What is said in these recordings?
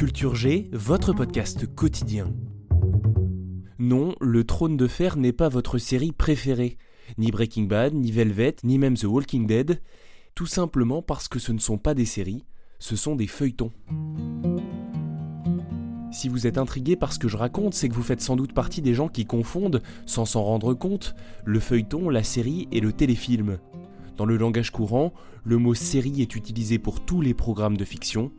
Culture G, votre podcast quotidien. Non, Le Trône de Fer n'est pas votre série préférée. Ni Breaking Bad, ni Velvet, ni même The Walking Dead. Tout simplement parce que ce ne sont pas des séries, ce sont des feuilletons. Si vous êtes intrigué par ce que je raconte, c'est que vous faites sans doute partie des gens qui confondent, sans s'en rendre compte, le feuilleton, la série et le téléfilm. Dans le langage courant, le mot série est utilisé pour tous les programmes de fiction.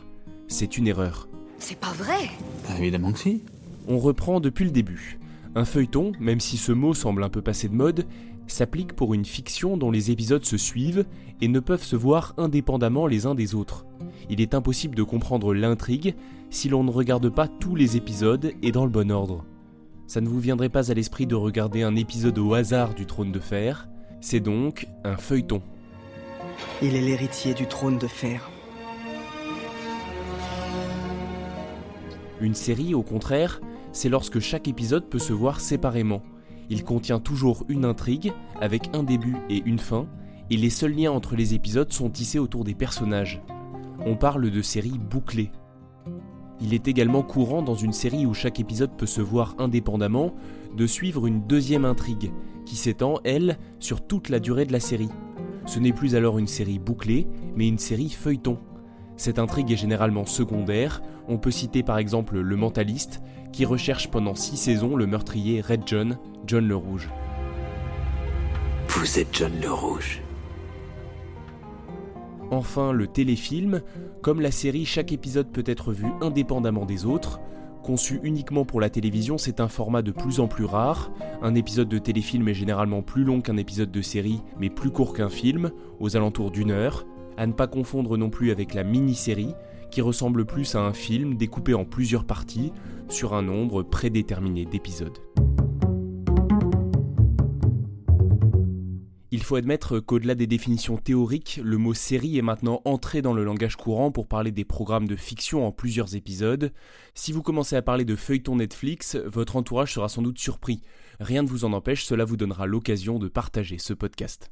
C'est une erreur. C'est pas vrai Bah, évidemment que si. On reprend depuis le début. Un feuilleton, même si ce mot semble un peu passé de mode, s'applique pour une fiction dont les épisodes se suivent et ne peuvent se voir indépendamment les uns des autres. Il est impossible de comprendre l'intrigue si l'on ne regarde pas tous les épisodes et dans le bon ordre. Ça ne vous viendrait pas à l'esprit de regarder un épisode au hasard du trône de fer, c'est donc un feuilleton. Il est l'héritier du trône de fer. Une série, au contraire, c'est lorsque chaque épisode peut se voir séparément. Il contient toujours une intrigue, avec un début et une fin, et les seuls liens entre les épisodes sont tissés autour des personnages. On parle de séries bouclées. Il est également courant dans une série où chaque épisode peut se voir indépendamment de suivre une deuxième intrigue, qui s'étend, elle, sur toute la durée de la série. Ce n'est plus alors une série bouclée, mais une série feuilleton. Cette intrigue est généralement secondaire, on peut citer par exemple Le Mentaliste, qui recherche pendant six saisons le meurtrier Red John, John le Rouge. Vous êtes John le Rouge. Enfin, le téléfilm, comme la série, chaque épisode peut être vu indépendamment des autres. Conçu uniquement pour la télévision, c'est un format de plus en plus rare. Un épisode de téléfilm est généralement plus long qu'un épisode de série, mais plus court qu'un film, aux alentours d'une heure. À ne pas confondre non plus avec la mini-série, qui ressemble plus à un film découpé en plusieurs parties, sur un nombre prédéterminé d'épisodes. Il faut admettre qu'au-delà des définitions théoriques, le mot série est maintenant entré dans le langage courant pour parler des programmes de fiction en plusieurs épisodes. Si vous commencez à parler de feuilleton Netflix, votre entourage sera sans doute surpris. Rien ne vous en empêche, cela vous donnera l'occasion de partager ce podcast.